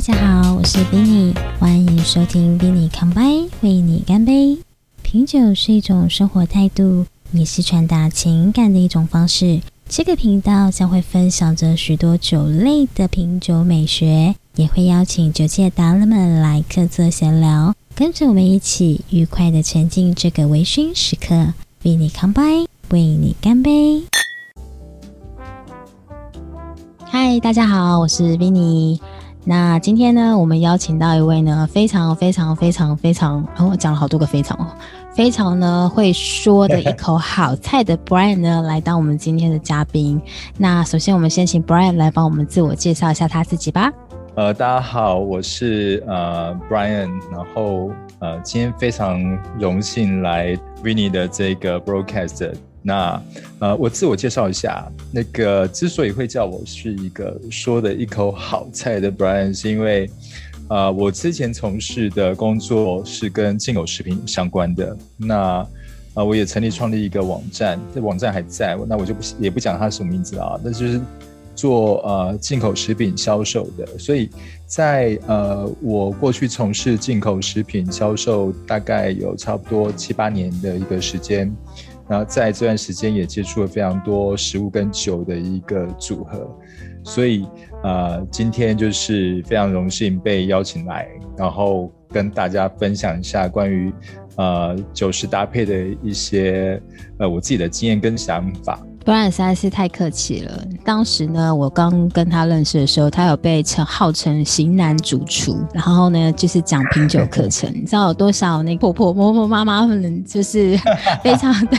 大家好，我是 Vinny，欢迎收听 Vinny 康拜，为你干杯。品酒是一种生活态度，也是传达情感的一种方式。这个频道将会分享着许多酒类的品酒美学，也会邀请酒界达人们来客座闲聊，跟着我们一起愉快的沉浸这个微醺时刻。为你康拜，为你干杯。嗨，大家好，我是 Vinny。那今天呢，我们邀请到一位呢，非常非常非常非常，我讲了好多个非常哦，非常呢会说的一口好菜的 Brian 呢，来当我们今天的嘉宾。那首先，我们先请 Brian 来帮我们自我介绍一下他自己吧。呃，大家好，我是呃 Brian，然后呃今天非常荣幸来 Winny 的这个 broadcast。那呃，我自我介绍一下，那个之所以会叫我是一个说的一口好菜的 Brian，是因为呃，我之前从事的工作是跟进口食品相关的。那呃，我也成立创立一个网站，这网站还在，那我就不也不讲它什么名字啊，那就是做呃进口食品销售的。所以在呃，我过去从事进口食品销售，大概有差不多七八年的一个时间。然后在这段时间也接触了非常多食物跟酒的一个组合，所以呃，今天就是非常荣幸被邀请来，然后跟大家分享一下关于呃酒食搭配的一些呃我自己的经验跟想法。不然实在是太客气了。当时呢，我刚跟他认识的时候，他有被称号称型男主厨，然后呢就是讲品酒课程。你知道有多少那婆婆、婆婆、妈妈们就是 非常的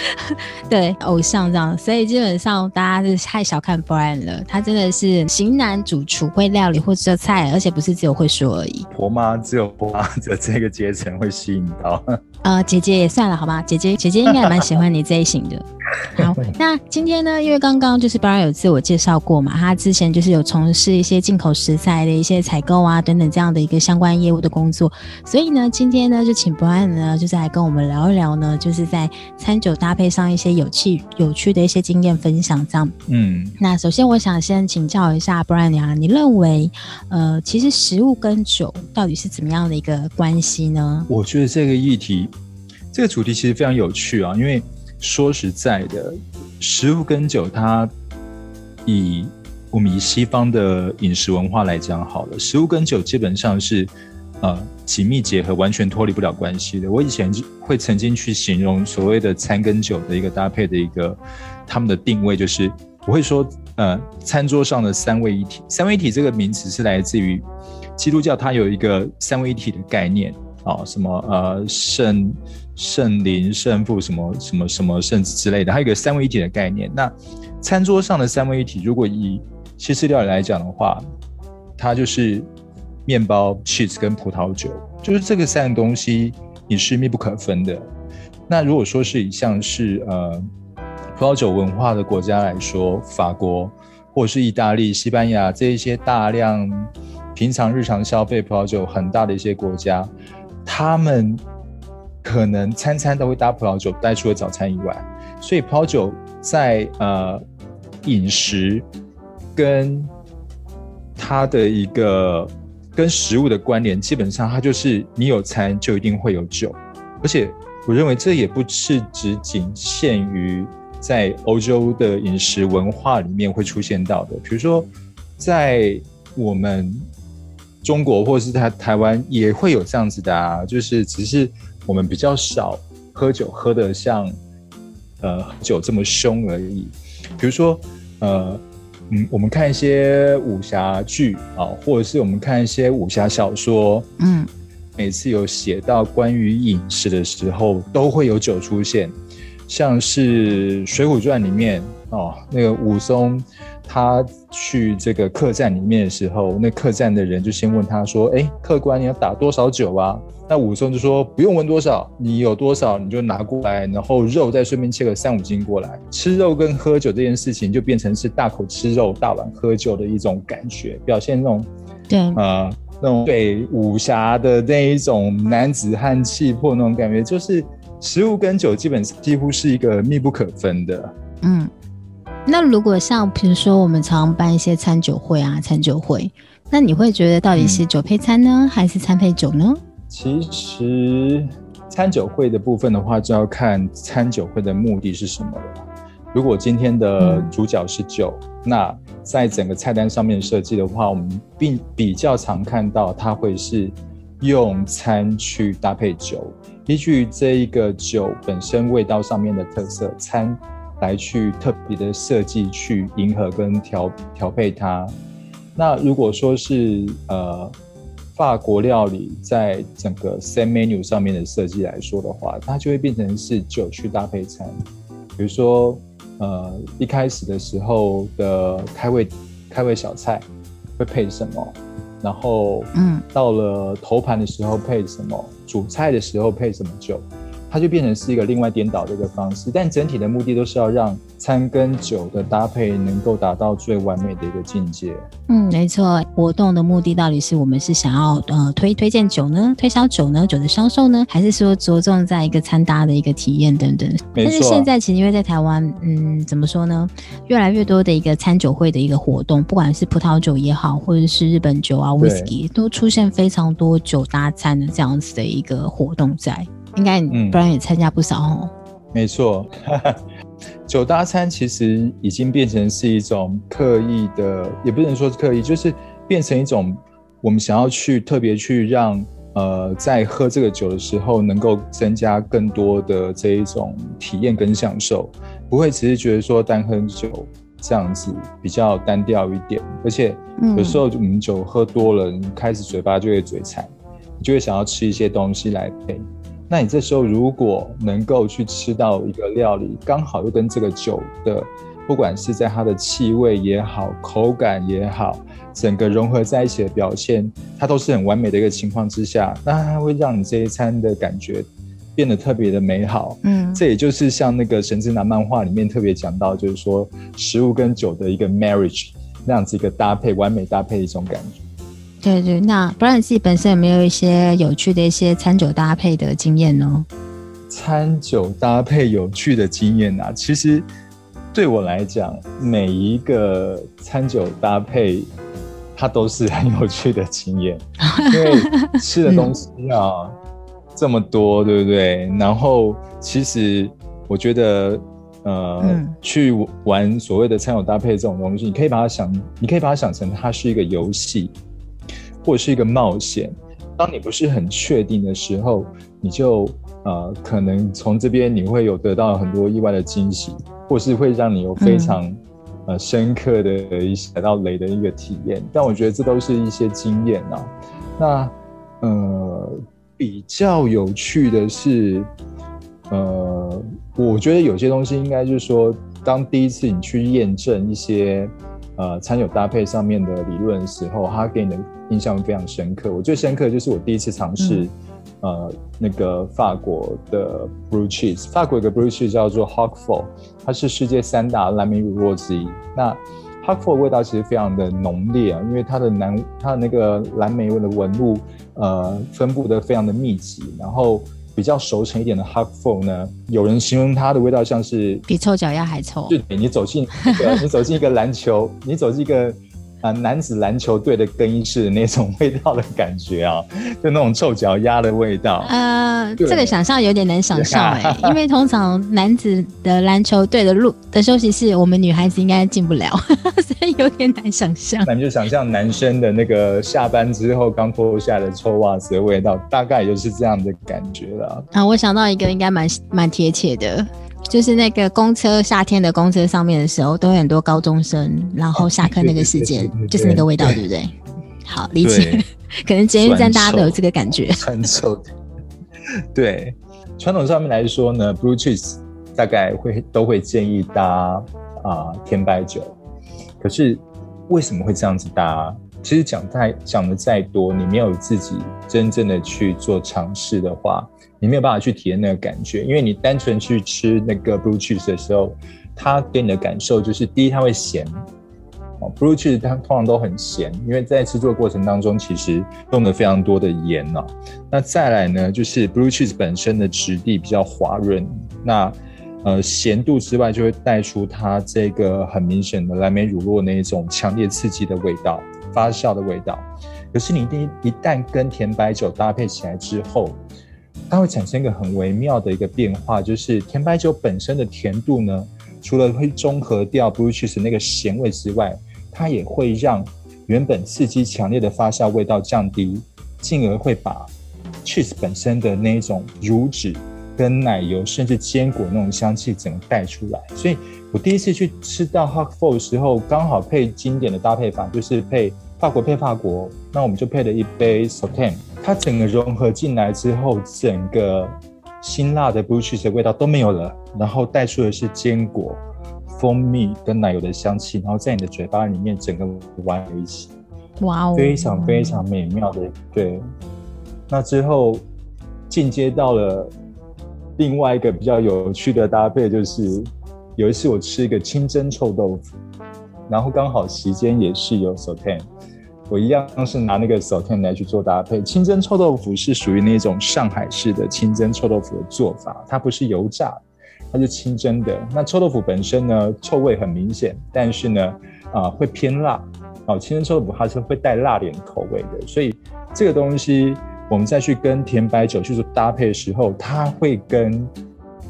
对偶像这样，所以基本上大家是太小看 Brian 了。他真的是型男主厨，会料理或做菜，而且不是只有会说而已。婆妈只有婆妈的这个阶层会吸引到。呃，姐姐也算了，好吧？姐姐姐姐应该也蛮喜欢你这一型的。好，那今天呢，因为刚刚就是 Brian 有自我介绍过嘛，他之前就是有从事一些进口食材的一些采购啊等等这样的一个相关业务的工作，所以呢，今天呢就请 Brian 呢就是来跟我们聊一聊呢，就是在餐酒搭配上一些有趣有趣的一些经验分享这样。嗯，那首先我想先请教一下 Brian 啊，你认为呃，其实食物跟酒到底是怎么样的一个关系呢？我觉得这个议题。这个主题其实非常有趣啊，因为说实在的，食物跟酒，它以我们以西方的饮食文化来讲好了，食物跟酒基本上是呃紧密结合，完全脱离不了关系的。我以前会曾经去形容所谓的餐跟酒的一个搭配的一个他们的定位，就是我会说，呃，餐桌上的三位一体。三位一体这个名词是来自于基督教，它有一个三位一体的概念啊，什么呃圣。圣灵、圣父什么什么什么圣子之类的，还有一个三位一体的概念。那餐桌上的三位一体，如果以西式料理来讲的话，它就是面包、cheese 跟葡萄酒，就是这个三个东西你是密不可分的。那如果说是以像是呃葡萄酒文化的国家来说，法国或者是意大利、西班牙这一些大量平常日常消费葡萄酒很大的一些国家，他们。可能餐餐都会搭葡萄酒，带除了早餐以外，所以葡萄酒在呃饮食跟它的一个跟食物的关联，基本上它就是你有餐就一定会有酒，而且我认为这也不是只仅限于在欧洲的饮食文化里面会出现到的，比如说在我们中国或者是台台湾也会有这样子的啊，就是只是。我们比较少喝酒，喝的像呃酒这么凶而已。比如说，呃，嗯，我们看一些武侠剧啊，或者是我们看一些武侠小说，嗯，每次有写到关于饮食的时候，都会有酒出现。像是《水浒传》里面哦，那个武松他去这个客栈里面的时候，那客栈的人就先问他说：“哎，客官你要打多少酒啊？”那武松就说：“不用问多少，你有多少你就拿过来，然后肉再顺便切个三五斤过来。吃肉跟喝酒这件事情，就变成是大口吃肉、大碗喝酒的一种感觉，表现那种对啊那种对武侠的那一种男子汉气魄那种感觉，就是食物跟酒基本几乎是一个密不可分的。嗯，那如果像比如说我们常办一些餐酒会啊，餐酒会，那你会觉得到底是酒配餐呢，还是餐配酒呢？其实餐酒会的部分的话，就要看餐酒会的目的是什么了。如果今天的主角是酒，那在整个菜单上面设计的话，我们并比较常看到它会是用餐去搭配酒，依据这一个酒本身味道上面的特色，餐来去特别的设计去迎合跟调调配它。那如果说是呃。法国料理在整个 set menu 上面的设计来说的话，它就会变成是酒去搭配餐。比如说，呃，一开始的时候的开胃开胃小菜会配什么，然后，嗯，到了头盘的时候配什么，主菜的时候配什么酒。它就变成是一个另外颠倒的一个方式，但整体的目的都是要让餐跟酒的搭配能够达到最完美的一个境界。嗯，没错。活动的目的到底是我们是想要呃推推荐酒呢，推销酒呢，酒的销售呢，还是说着重在一个餐搭的一个体验等等？但是现在其实因为在台湾，嗯，怎么说呢？越来越多的一个餐酒会的一个活动，不管是葡萄酒也好，或者是日本酒啊、whisky，都出现非常多酒搭餐的这样子的一个活动在。应该不然也参加不少哦。没错，酒搭餐其实已经变成是一种刻意的，也不能说是刻意，就是变成一种我们想要去特别去让呃在喝这个酒的时候能够增加更多的这一种体验跟享受，不会只是觉得说单喝酒这样子比较单调一点，而且有时候我们酒喝多了，你开始嘴巴就会嘴馋，你就会想要吃一些东西来配。那你这时候如果能够去吃到一个料理，刚好又跟这个酒的，不管是在它的气味也好，口感也好，整个融合在一起的表现，它都是很完美的一个情况之下，那它会让你这一餐的感觉变得特别的美好。嗯，这也就是像那个神之男漫画里面特别讲到，就是说食物跟酒的一个 marriage 那样子一个搭配，完美搭配的一种感觉。对对，那不然自己本身有没有一些有趣的一些餐酒搭配的经验呢？餐酒搭配有趣的经验啊，其实对我来讲，每一个餐酒搭配，它都是很有趣的经验，因为吃的东西啊这么多，对不对？然后其实我觉得，呃，去玩所谓的餐酒搭配这种东西，你可以把它想，你可以把它想成它是一个游戏。或者是一个冒险，当你不是很确定的时候，你就呃可能从这边你会有得到很多意外的惊喜，或是会让你有非常呃深刻的一些踩到雷的一个体验。但我觉得这都是一些经验啊。那呃比较有趣的是，呃我觉得有些东西应该就是说，当第一次你去验证一些。呃，餐酒搭配上面的理论的时候，他给你的印象非常深刻。我最深刻就是我第一次尝试，呃，那个法国的 blue cheese。法国有个 blue cheese 叫做 h o c k f o r 它是世界三大蓝莓乳酪之一。那 h o c k f o r 味道其实非常的浓烈啊，因为它的蓝它的那个蓝莓味的纹路，呃，分布的非常的密集，然后。比较熟成一点的 h a r f o l 呢，有人形容它的味道像是比臭脚丫还臭。就你走进，你走进一个篮球，你走进一个。啊，男子篮球队的更衣室的那种味道的感觉啊，就那种臭脚丫的味道。呃，这个想象有点难想象哎，因为通常男子的篮球队的路的休息室，我们女孩子应该进不了，所以有点难想象。那你就想象男生的那个下班之后刚脱下的臭袜子的味道，大概也就是这样的感觉了。啊，我想到一个应该蛮蛮贴切的。就是那个公车，夏天的公车上面的时候，都有很多高中生，然后下课那个时间，就是那个味道，对不对？好理解，可能捷运站大家都有这个感觉。传统，对传统上面来说呢，blue cheese 大概会都会建议搭啊甜白酒，可是为什么会这样子搭？其实讲太讲的再多，你没有自己真正的去做尝试的话。你没有办法去体验那个感觉，因为你单纯去吃那个 blue cheese 的时候，它给你的感受就是：第一，它会咸，哦，blue cheese 它通常都很咸，因为在制作过程当中其实用了非常多的盐哦。那再来呢，就是 blue cheese 本身的质地比较滑润，那呃咸度之外，就会带出它这个很明显的蓝莓乳酪那一种强烈刺激的味道、发酵的味道。可是你一定一旦跟甜白酒搭配起来之后，它会产生一个很微妙的一个变化，就是甜白酒本身的甜度呢，除了会中和掉 blue cheese 那个咸味之外，它也会让原本刺激强烈的发酵味道降低，进而会把 cheese 本身的那一种乳脂跟奶油甚至坚果那种香气整个带出来。所以我第一次去吃到 h a r k f o r 的时候，刚好配经典的搭配法，就是配法国配法国，那我们就配了一杯 s o t e n 它整个融合进来之后，整个辛辣的 blue cheese 的味道都没有了，然后带出的是坚果。蜂蜜跟奶油的香气，然后在你的嘴巴里面整个玩在一起，哇哦，非常非常美妙的。对，那之后进阶到了另外一个比较有趣的搭配，就是有一次我吃一个清蒸臭豆腐，然后刚好时间也是有 s o t e n 我一样是拿那个 s o t e n 来去做搭配。清蒸臭豆腐是属于那种上海式的清蒸臭豆腐的做法，它不是油炸。它是清蒸的，那臭豆腐本身呢，臭味很明显，但是呢，啊，会偏辣。哦，清蒸臭豆腐它是会带辣点口味的，所以这个东西我们再去跟甜白酒去做搭配的时候，它会跟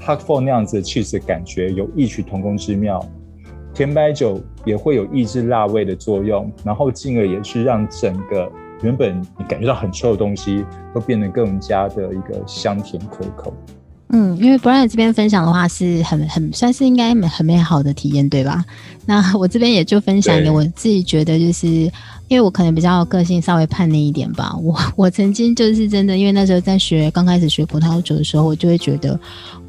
h a r k f o r 那样子的 cheese 感觉有异曲同工之妙。甜白酒也会有抑制辣味的作用，然后进而也是让整个原本你感觉到很臭的东西，都变得更加的一个香甜可口。嗯，因为 Brian 这边分享的话是很很算是应该很美好的体验，对吧？那我这边也就分享一个我自己觉得，就是因为我可能比较个性稍微叛逆一点吧。我我曾经就是真的，因为那时候在学刚开始学葡萄酒的时候，我就会觉得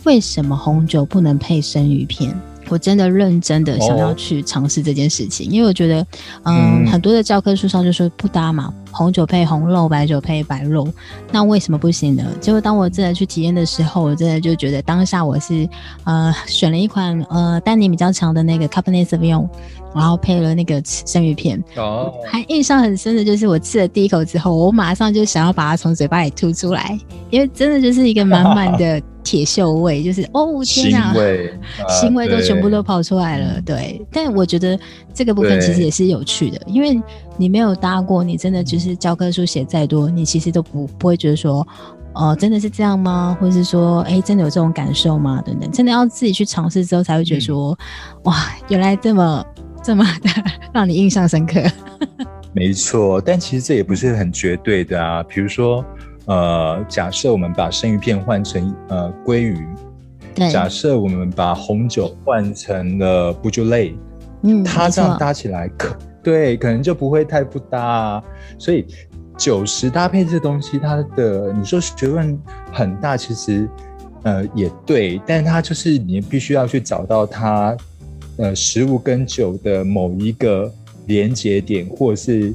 为什么红酒不能配生鱼片？我真的认真的想要去尝试这件事情，因为我觉得，嗯，很多的教科书上就说不搭嘛，红酒配红肉，白酒配白肉，那为什么不行呢？结果当我真的去体验的时候，我真的就觉得当下我是，呃，选了一款呃丹宁比较强的那个 Cabernet Sauvignon，然后配了那个生鱼片，哦，还印象很深的就是我吃了第一口之后，我马上就想要把它从嘴巴里吐出来，因为真的就是一个满满的。铁锈味就是哦天哪，腥味 都全部都跑出来了。对，但我觉得这个部分其实也是有趣的，因为你没有搭过，你真的就是教科书写再多，你其实都不不会觉得说，哦，真的是这样吗？或者是说，哎，真的有这种感受吗？等等，真的要自己去尝试之后才会觉得说，哇，原来这么这么的 让你印象深刻。没错，但其实这也不是很绝对的啊，比如说。呃，假设我们把生鱼片换成呃鲑鱼，假设我们把红酒换成了布就类，嗯，它这样搭起来可对，可能就不会太不搭。所以酒食搭配这东西，它的你说学问很大，其实呃也对，但是它就是你必须要去找到它呃食物跟酒的某一个连接点，或者是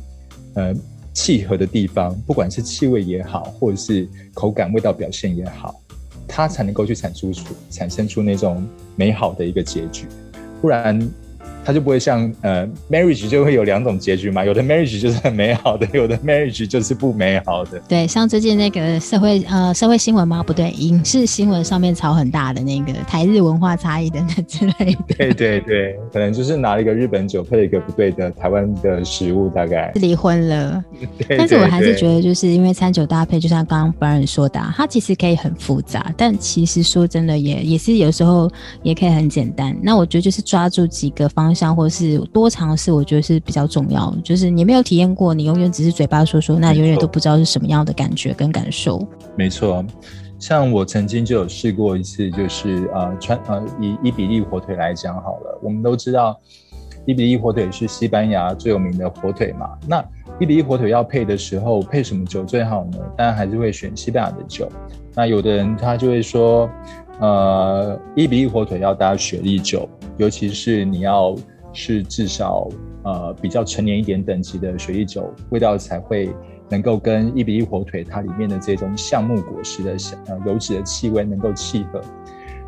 呃。契合的地方，不管是气味也好，或者是口感、味道表现也好，它才能够去产出出产生出那种美好的一个结局，不然。它就不会像呃，marriage 就会有两种结局嘛，有的 marriage 就是很美好的，有的 marriage 就是不美好的。对，像最近那个社会呃社会新闻吗？不对，影视新闻上面炒很大的那个台日文化差异等等之类的。对对对，可能就是拿了一个日本酒配了一个不对的台湾的食物，大概离婚了。但是我还是觉得，就是因为餐酒搭配，就像刚刚 Brian 说的，它其实可以很复杂，但其实说真的，也也是有时候也可以很简单。那我觉得就是抓住几个方。像或是多尝试，我觉得是比较重要。就是你没有体验过，你永远只是嘴巴说说，那永远都不知道是什么样的感觉跟感受。没错，像我曾经就有试过一次，就是呃，穿呃，以伊比利火腿来讲好了，我们都知道伊比利火腿是西班牙最有名的火腿嘛。那伊比利火腿要配的时候，配什么酒最好呢？当然还是会选西班牙的酒。那有的人他就会说，呃，一比一火腿要搭雪莉酒。尤其是你要是至少呃比较成年一点等级的雪莉酒，味道才会能够跟一比一火腿它里面的这种橡木果实的呃油脂的气味能够契合。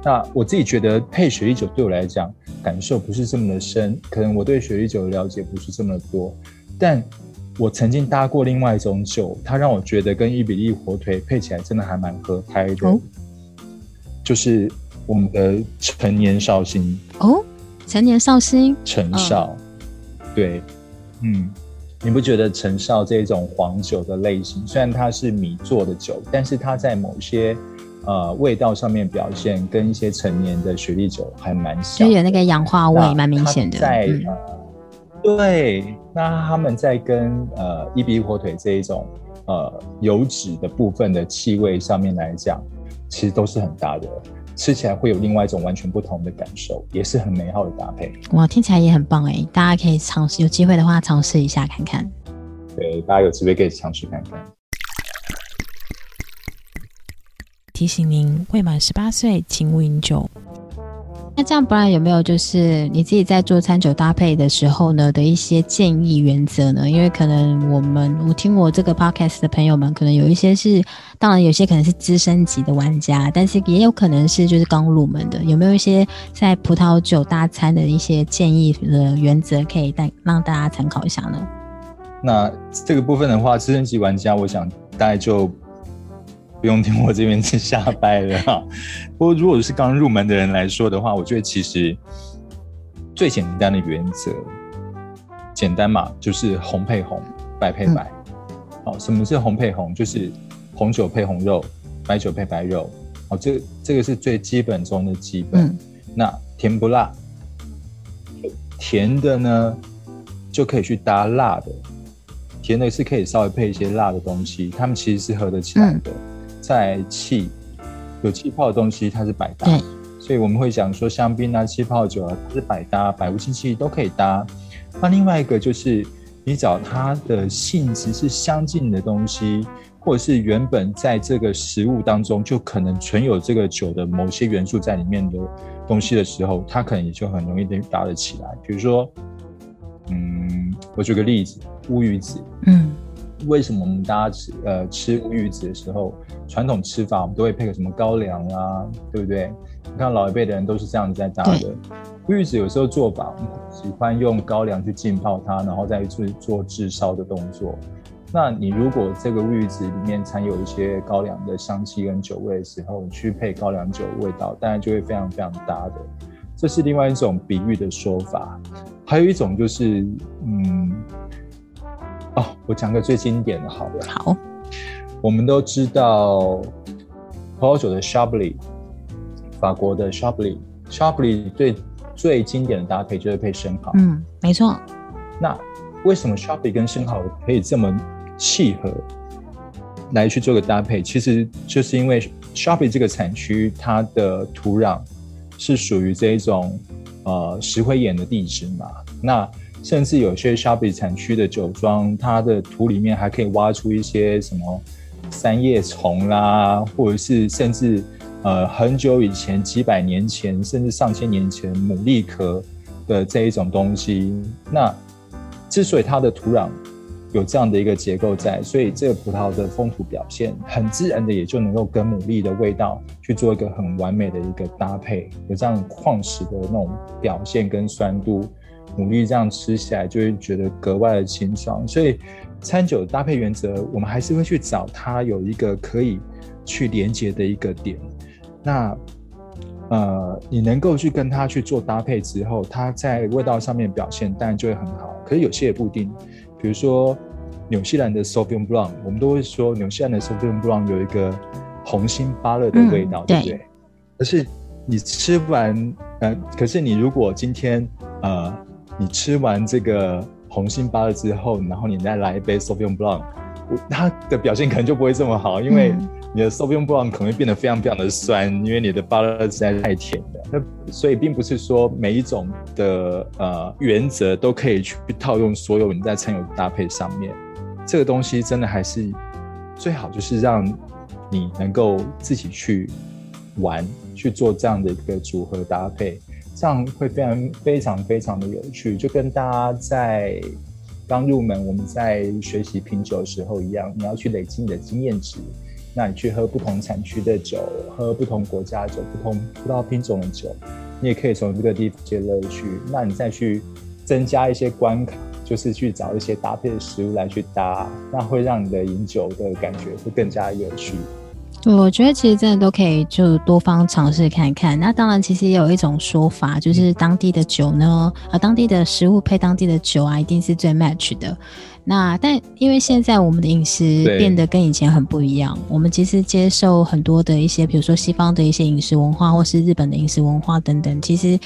那我自己觉得配雪莉酒对我来讲感受不是这么的深，可能我对雪莉酒的了解不是这么多。但我曾经搭过另外一种酒，它让我觉得跟一比一火腿配起来真的还蛮合拍的，就是。我们的陈年绍兴。哦，陈年绍兴，陈绍，对，嗯，你不觉得陈绍这种黄酒的类型，虽然它是米做的酒，但是它在某些呃味道上面表现跟一些成年的雪莉酒还蛮像，就有那个氧化味蛮明显的。在对，那他们在跟呃伊比火腿这一种呃油脂的部分的气味上面来讲，其实都是很搭的。吃起来会有另外一种完全不同的感受，也是很美好的搭配。哇，听起来也很棒哎！大家可以尝试，有机会的话尝试一下看看。对，大家有机会可以尝试看看。提醒您，未满十八岁，请勿饮酒。这样，不然有没有就是你自己在做餐酒搭配的时候呢的一些建议原则呢？因为可能我们我听我这个 podcast 的朋友们，可能有一些是，当然有些可能是资深级的玩家，但是也有可能是就是刚入门的。有没有一些在葡萄酒大餐的一些建议的原则，可以带让大家参考一下呢？那这个部分的话，资深级玩家，我想大概就。不用听我这边去瞎掰了哈。不过，如果是刚入门的人来说的话，我觉得其实最简单的原则，简单嘛，就是红配红，白配白。好，什么是红配红？就是红酒配红肉，白酒配白肉。好，这这个是最基本中的基本。那甜不辣？甜的呢，就可以去搭辣的。甜的是可以稍微配一些辣的东西，它们其实是合得起来的。在气有气泡的东西，它是百搭，所以我们会讲说香槟啊、气泡酒啊，它是百搭，百无禁忌都可以搭。那另外一个就是你找它的性质是相近的东西，或者是原本在这个食物当中就可能存有这个酒的某些元素在里面的东西的时候，它可能也就很容易搭得起来。比如说，嗯，我举个例子，乌鱼子，嗯。为什么我们大家吃呃吃乌鱼子的时候，传统吃法我们都会配个什么高粱啊，对不对？你看老一辈的人都是这样子在搭的。乌鱼子有时候做法喜欢用高粱去浸泡它，然后再去做炙烧的动作。那你如果这个乌鱼子里面掺有一些高粱的香气跟酒味的时候，你去配高粱酒味道，当然就会非常非常搭的。这是另外一种比喻的说法。还有一种就是嗯。哦，我讲个最经典的，好了。好，我们都知道葡萄酒的 Chablis，法国的 Chablis，Chablis 最最经典的搭配就是配生蚝。嗯，没错。那为什么 Chablis 跟生蚝可以这么契合来去做个搭配？其实就是因为 Chablis 这个产区它的土壤是属于这一种呃石灰岩的地质嘛。那甚至有些 s h o p i 产区的酒庄，它的土里面还可以挖出一些什么三叶虫啦，或者是甚至呃很久以前几百年前，甚至上千年前牡蛎壳的这一种东西。那之所以它的土壤有这样的一个结构在，所以这个葡萄的风土表现很自然的也就能够跟牡蛎的味道去做一个很完美的一个搭配，有这样矿石的那种表现跟酸度。牡蛎这样吃起来就会觉得格外的清爽，所以餐酒搭配原则，我们还是会去找它有一个可以去连接的一个点。那呃，你能够去跟它去做搭配之后，它在味道上面表现当然就会很好。可是有些也不一定，比如说纽西兰的 Sauvignon Blanc，我们都会说纽西兰的 Sauvignon Blanc 有一个红心芭乐的味道，对不对？可是你吃完，呃，可是你如果今天呃。你吃完这个红心芭乐之后，然后你再来一杯 Sauvignon Blanc，它的表现可能就不会这么好，因为你的 Sauvignon Blanc 可能会变得非常非常的酸，因为你的芭乐实在太甜了。那所以并不是说每一种的呃原则都可以去套用所有你在餐饮搭配上面。这个东西真的还是最好就是让你能够自己去玩，去做这样的一个组合搭配。这样会非常非常非常的有趣，就跟大家在刚入门，我们在学习品酒的时候一样，你要去累积你的经验值。那你去喝不同产区的酒，喝不同国家的酒，不同葡萄品种的酒，你也可以从这个地方接乐趣。那你再去增加一些关卡，就是去找一些搭配的食物来去搭，那会让你的饮酒的感觉会更加有趣。我觉得其实真的都可以就多方尝试看看。那当然，其实也有一种说法，就是当地的酒呢，啊，当地的食物配当地的酒啊，一定是最 match 的。那但因为现在我们的饮食变得跟以前很不一样，我们其实接受很多的一些，比如说西方的一些饮食文化，或是日本的饮食文化等等。其实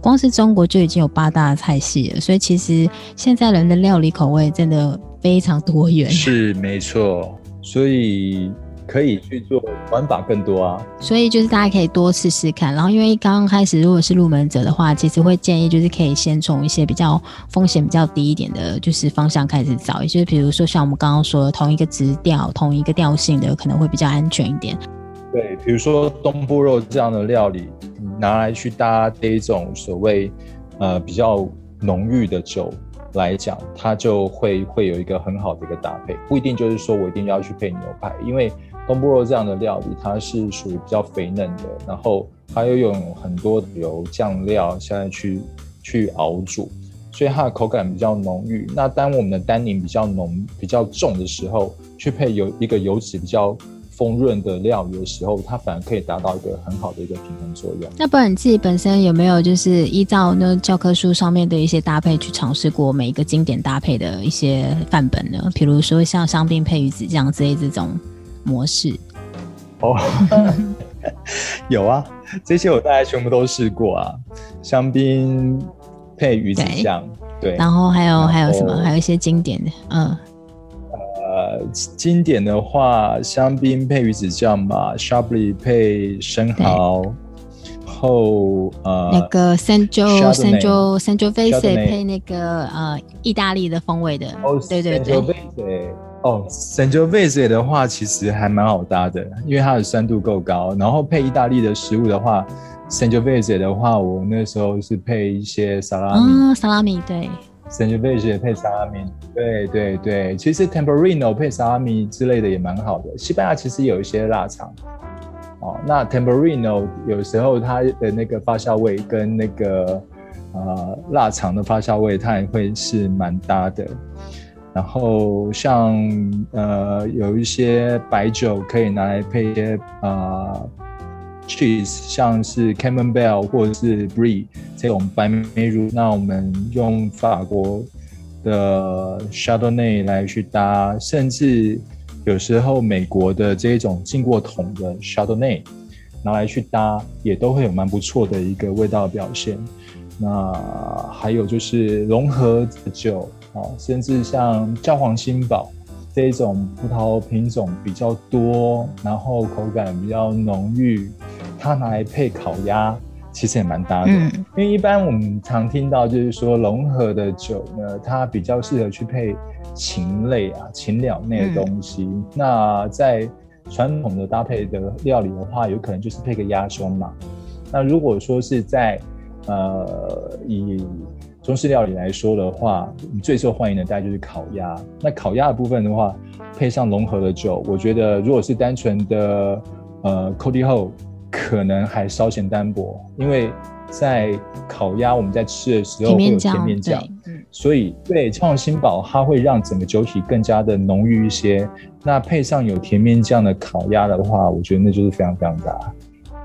光是中国就已经有八大菜系了，所以其实现在人的料理口味真的非常多元。是没错，所以。可以去做玩法更多啊，所以就是大家可以多试试看。然后因为刚刚开始，如果是入门者的话，其实会建议就是可以先从一些比较风险比较低一点的，就是方向开始找。也就是比如说像我们刚刚说同一个直调、同一个调性的，可能会比较安全一点。对，比如说东坡肉这样的料理，拿来去搭这种所谓呃比较浓郁的酒。来讲，它就会会有一个很好的一个搭配，不一定就是说我一定要去配牛排，因为东坡肉这样的料理，它是属于比较肥嫩的，然后它又用很多油酱料现在去去熬煮，所以它的口感比较浓郁。那当我们的单宁比较浓、比较重的时候，去配有一个油脂比较。丰润的料理的时候，它反而可以达到一个很好的一个平衡作用。那不然你自己本身有没有就是依照那教科书上面的一些搭配去尝试过每一个经典搭配的一些范本呢？比如说像香槟配鱼子酱之类这种模式。哦，有啊，这些我大概全部都试过啊。香槟配鱼子酱，对。然后还有还有什么？还有一些经典的，嗯。呃，经典的话，香槟配鱼子酱吧 s h a b l y 配生蚝，后呃那个 Sanjo Sanjo Sangiovese 配那个呃意大利的风味的，对对对。哦，Sangiovese 的话其实还蛮好搭的，因为它的酸度够高。然后配意大利的食物的话，Sangiovese 的话，我那时候是配一些沙拉米，嗯，沙拉米对。圣吉贝也配沙拉米，对对对，其实 Temporino 配沙拉米之类的也蛮好的。西班牙其实有一些腊肠，哦，那 Temporino 有时候它的那个发酵味跟那个呃腊肠的发酵味，它也会是蛮搭的。然后像呃有一些白酒可以拿来配一些啊。cheese 像是 Camembert 或者是 Brie 这种白梅乳，那我们用法国的 Chardonnay 来去搭，甚至有时候美国的这种进过桶的 Chardonnay 拿来去搭，也都会有蛮不错的一个味道表现。那还有就是融合酒啊，甚至像教皇新堡这种葡萄品种比较多，然后口感比较浓郁。它拿来配烤鸭，其实也蛮搭的。嗯，因为一般我们常听到就是说融合的酒呢，它比较适合去配禽类啊、禽鸟类的东西。那在传统的搭配的料理的话，有可能就是配个鸭胸嘛。那如果说是在呃以中式料理来说的话，最受欢迎的大概就是烤鸭。那烤鸭的部分的话，配上融合的酒，我觉得如果是单纯的呃 Cody Ho。可能还稍显单薄，因为在烤鸭我们在吃的时候会有甜面酱，所以对创新堡它会让整个酒体更加的浓郁一些。那配上有甜面酱的烤鸭的话，我觉得那就是非常非常大。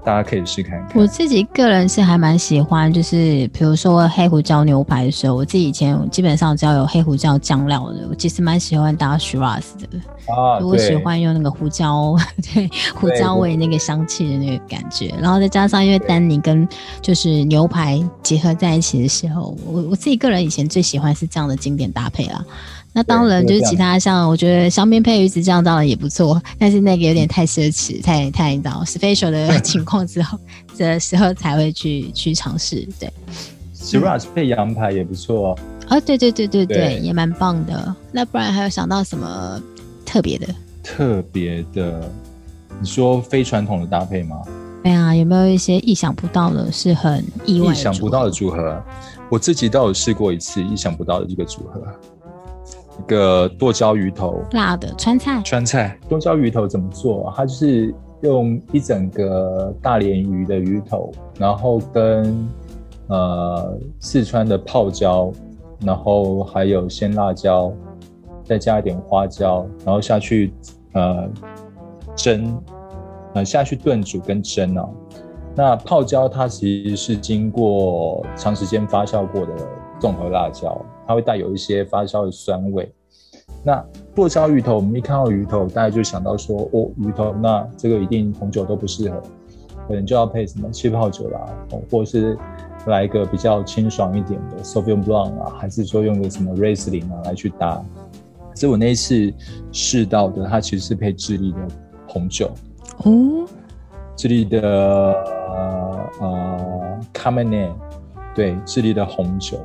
大家可以试看看。我自己个人是还蛮喜欢，就是比如说黑胡椒牛排的时候，我自己以前基本上只要有黑胡椒酱料的，我其实蛮喜欢搭 shiraz 的。啊，我喜欢用那个胡椒，对胡椒味那个香气的那个感觉，然后再加上因为丹尼跟就是牛排结合在一起的时候，我我自己个人以前最喜欢是这样的经典搭配啦。那当然，就是其他像我觉得香槟配鱼子酱当然也不错，但是那个有点太奢侈，太太你知道 special 的 情况之后的时候才会去去尝试。对，Shiraz 配羊排也不错哦。啊，对对对对对，也蛮棒的。那不然还有想到什么特别的？特别的，你说非传统的搭配吗？对啊，有没有一些意想不到的，是很意外、意想不到的组合？我自己倒有试过一次，意想不到的这个组合。一个剁椒鱼头，辣的川菜。川菜剁椒鱼头怎么做？它就是用一整个大连鱼的鱼头，然后跟呃四川的泡椒，然后还有鲜辣椒，再加一点花椒，然后下去呃蒸呃下去炖煮跟蒸哦。那泡椒它其实是经过长时间发酵过的综合辣椒，它会带有一些发酵的酸味。那剁椒鱼头，我们一看到鱼头，大家就想到说，哦，鱼头，那这个一定红酒都不适合，可能就要配什么气泡酒啦，或者是来一个比较清爽一点的 Sauvignon Blanc 啊，还是说用个什么 Riesling 啊来去搭。所以我那一次试到的，它其实是配智利的红酒哦，智利的。呃呃 c a m e r n e 对，智利的红酒，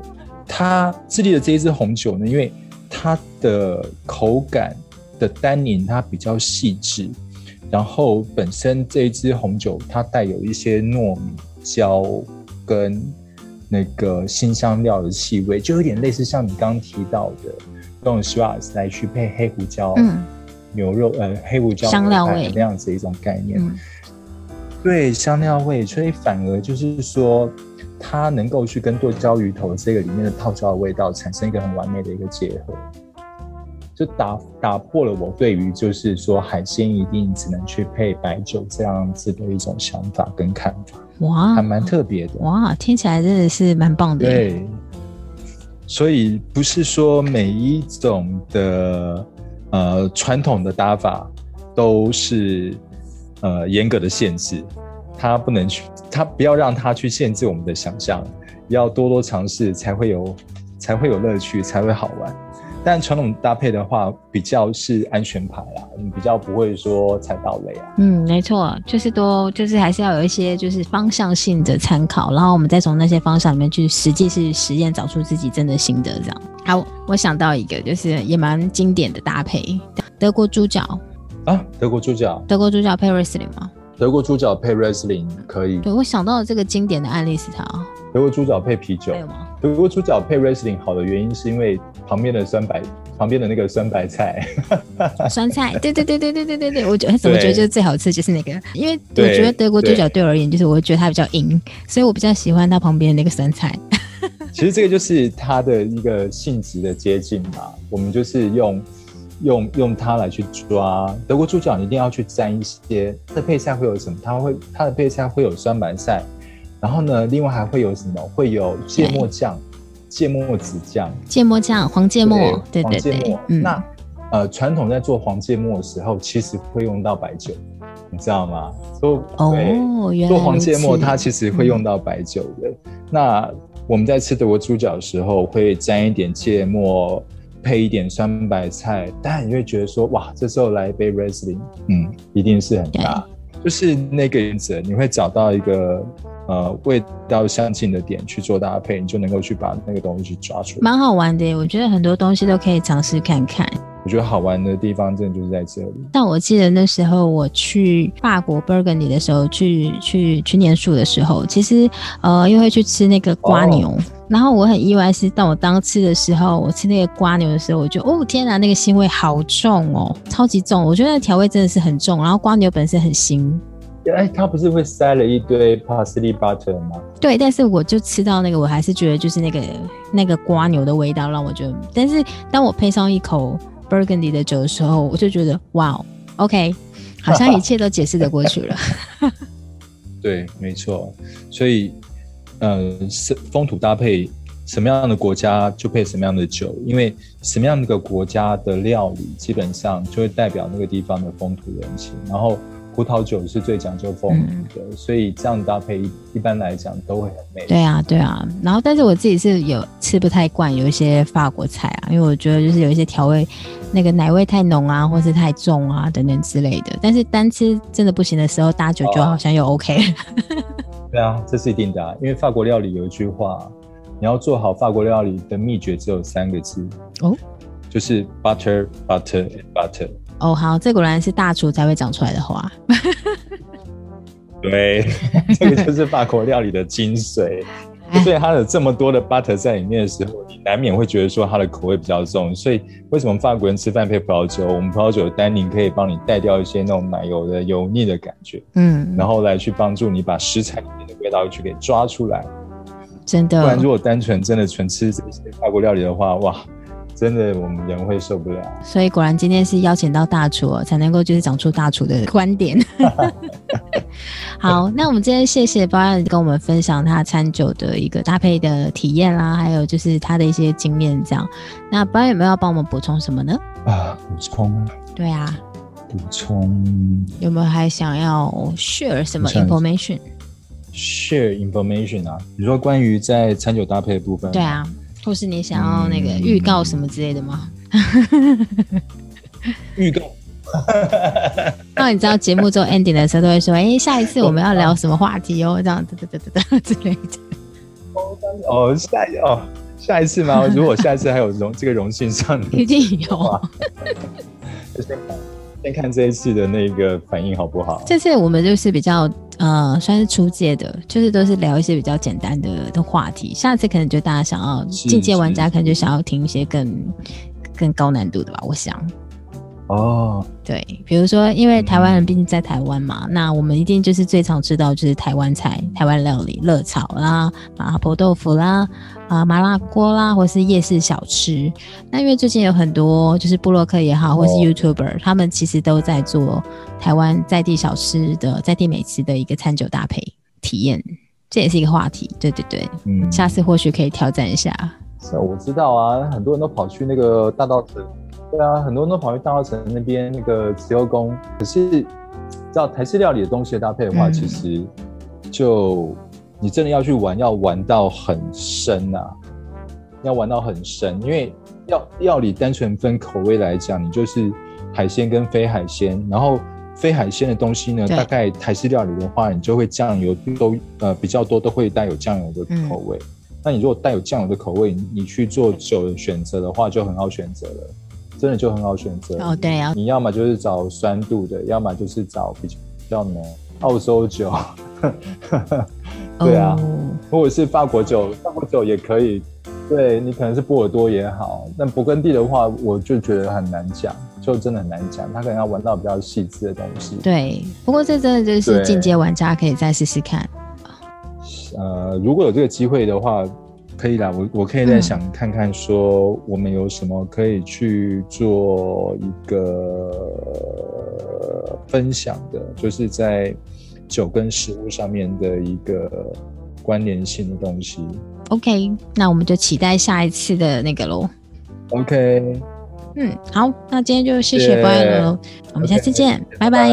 它智利的这一支红酒呢，因为它的口感的单宁它比较细致，然后本身这一支红酒它带有一些糯米椒跟那个新香料的气味，就有点类似像你刚刚提到的用 Shiraz 来去配黑胡椒，嗯，牛肉呃黑胡椒香料味。那样子一种概念。对香料味，所以反而就是说，它能够去跟剁椒鱼头这个里面的泡椒的味道产生一个很完美的一个结合，就打打破了我对于就是说海鲜一定只能去配白酒这样子的一种想法跟看法。哇，还蛮特别的。哇，听起来真的是蛮棒的。对，所以不是说每一种的呃传统的打法都是。呃，严格的限制，他不能去，他不要让他去限制我们的想象，要多多尝试才会有，才会有乐趣，才会好玩。但传统搭配的话，比较是安全牌啦，你比较不会说踩到雷啊。嗯，没错，就是多，就是还是要有一些就是方向性的参考，然后我们再从那些方向里面去实际是实验，找出自己真的心得这样。好，我想到一个，就是也蛮经典的搭配，德国猪脚。啊，德国猪脚，德国猪脚配 Riesling 吗？德国猪脚配 Riesling 可以。对，我想到的这个经典的案例是它。德国猪脚配啤酒，有吗？德国猪脚配 Riesling 好的原因是因为旁边的酸白，旁边的那个酸白菜。酸菜，对对对对对对对对，我觉得怎么觉得就是最好吃就是那个，因为我觉得德国猪脚对我而言就是我觉得它比较硬，所以我比较喜欢它旁边的那个酸菜。其实这个就是它的一个性质的接近嘛，我们就是用。用用它来去抓德国猪脚，你一定要去沾一些它的配菜会有什么？它会它的配菜会有酸白菜，然后呢，另外还会有什么？会有芥末酱、芥末子酱、芥末酱、黄芥末，对对对。那呃，传统在做黄芥末的时候，其实会用到白酒，你知道吗？做哦，原来做黄芥末它其实会用到白酒的。那我们在吃德国猪脚的时候，会沾一点芥末。配一点酸白菜，但你会觉得说，哇，这时候来一杯 Riesling，嗯，一定是很搭，就是那个原则，你会找到一个呃味道相近的点去做搭配，你就能够去把那个东西去抓出来，蛮好玩的。我觉得很多东西都可以尝试看看。我觉得好玩的地方真的就是在这里。但我记得那时候我去法国 Burgundy 的时候，去去去念书的时候，其实呃，因为去吃那个瓜牛。然后我很意外是，当我当吃的时候，我吃那个瓜牛的时候，我就哦天哪，那个腥味好重哦，超级重。我觉得调味真的是很重，然后瓜牛本身很腥。哎，它不是会塞了一堆 parsley butter 吗？对，但是我就吃到那个，我还是觉得就是那个那个瓜牛的味道让我觉得。但是当我配上一口 Burgundy 的酒的时候，我就觉得哇，OK，好像一切都解释得过去了。对，没错，所以。呃，是风土搭配，什么样的国家就配什么样的酒，因为什么样的一个国家的料理，基本上就会代表那个地方的风土人情。然后葡萄酒是最讲究风土的，所以这样搭配一般来讲都会很美。对啊，对啊。然后，但是我自己是有吃不太惯有一些法国菜啊，因为我觉得就是有一些调味，那个奶味太浓啊，或是太重啊等等之类的。但是单吃真的不行的时候，搭酒就好像又 OK。对啊，这是一定的，啊因为法国料理有一句话，你要做好法国料理的秘诀只有三个字哦，就是 butter butter butter。哦，好，这果然是大厨才会讲出来的话。对，这个就是法国料理的精髓。所以它有这么多的 butter 在里面的时候，你难免会觉得说它的口味比较重。所以为什么法国人吃饭配葡萄酒？我们葡萄酒的单宁可以帮你带掉一些那种奶油的油腻的感觉，嗯，然后来去帮助你把食材里面的味道去给抓出来。真的，不然如果单纯真的纯吃这些法国料理的话，哇，真的我们人会受不了。所以果然今天是邀请到大厨哦，才能够就是讲出大厨的观点。好，那我们今天谢谢 Brian 跟我们分享他餐酒的一个搭配的体验啦，还有就是他的一些经验这样。那 Brian 有没有要帮我们补充什么呢？啊，补充，对啊，补充有没有还想要 share 什么 information？share information 啊，你说关于在餐酒搭配的部分，对，啊，或是你想要那个预告什么之类的吗？预告 那你知道节目做 ending 的时候都会说，哎、下一次我们要聊什么话题哦，这样子，对对对对之类的。哦，下一哦下一次吗？如果下一次还有荣这个荣幸上 一定有。就先看这一次的那个反应好不好？这次我们就是比较呃，算是初阶的，就是都是聊一些比较简单的的话题。下次可能就大家想要进阶玩家，可能就想要听一些更更高难度的吧，我想。哦，对，比如说，因为台湾人毕竟在台湾嘛，那我们一定就是最常吃到就是台湾菜、台湾料理、热炒啦、麻婆豆腐啦、啊、麻辣锅啦，或是夜市小吃。那因为最近有很多就是布洛克也好，或是哦 YouTuber，、他们其实都在做台湾在地小吃的在地美食的一个餐酒搭配体验，这也是一个话题。对对对，嗯，下次或许可以挑战一下。是我知道啊，很多人都跑去那个大道城，对啊，很多人都跑去大稻城那边那个慈幼宫。可是，知道台式料理的东西的搭配的话，嗯其实就你真的要去玩，要玩到很深啊，要玩到很深，因为料料理单纯分口味来讲，你就是海鲜跟非海鲜，然后。非海鲜的东西呢，大概台式料理的话，你就会酱油都呃比较多，都会带有酱油的嗯口味。那你如果带有酱油的口味，你你去做酒的选择的话，就很好选择了，真的就很好选择。哦，对啊，你要么就是找酸度的，要么就是找比较浓澳洲酒，对啊，哦或者是法国酒，法国酒也可以。对你可能是波尔多也好，但勃艮第的话，我就觉得很难讲，就真的很难讲，他可能要玩到比较细致的东西。对，不过这真的就是对进阶玩家可以再试试看。呃，如果有这个机会的话，可以啦，我我可以再想看看，说我们有什么可以去做一个分享的，就是在酒跟食物上面的一个关联性的东西。OK，那我们就期待下一次的那个喽。OK，嗯，好，那今天就谢谢谢谢。Brian 喽，我们下次见拜。拜。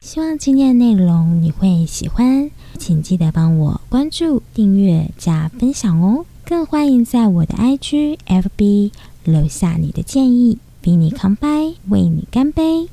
希望今天的内容你会喜欢，请记得帮我关注、订阅、加分享哦。更欢迎在我的 IG、FB 留下你的建议，比你康拜，为你干杯。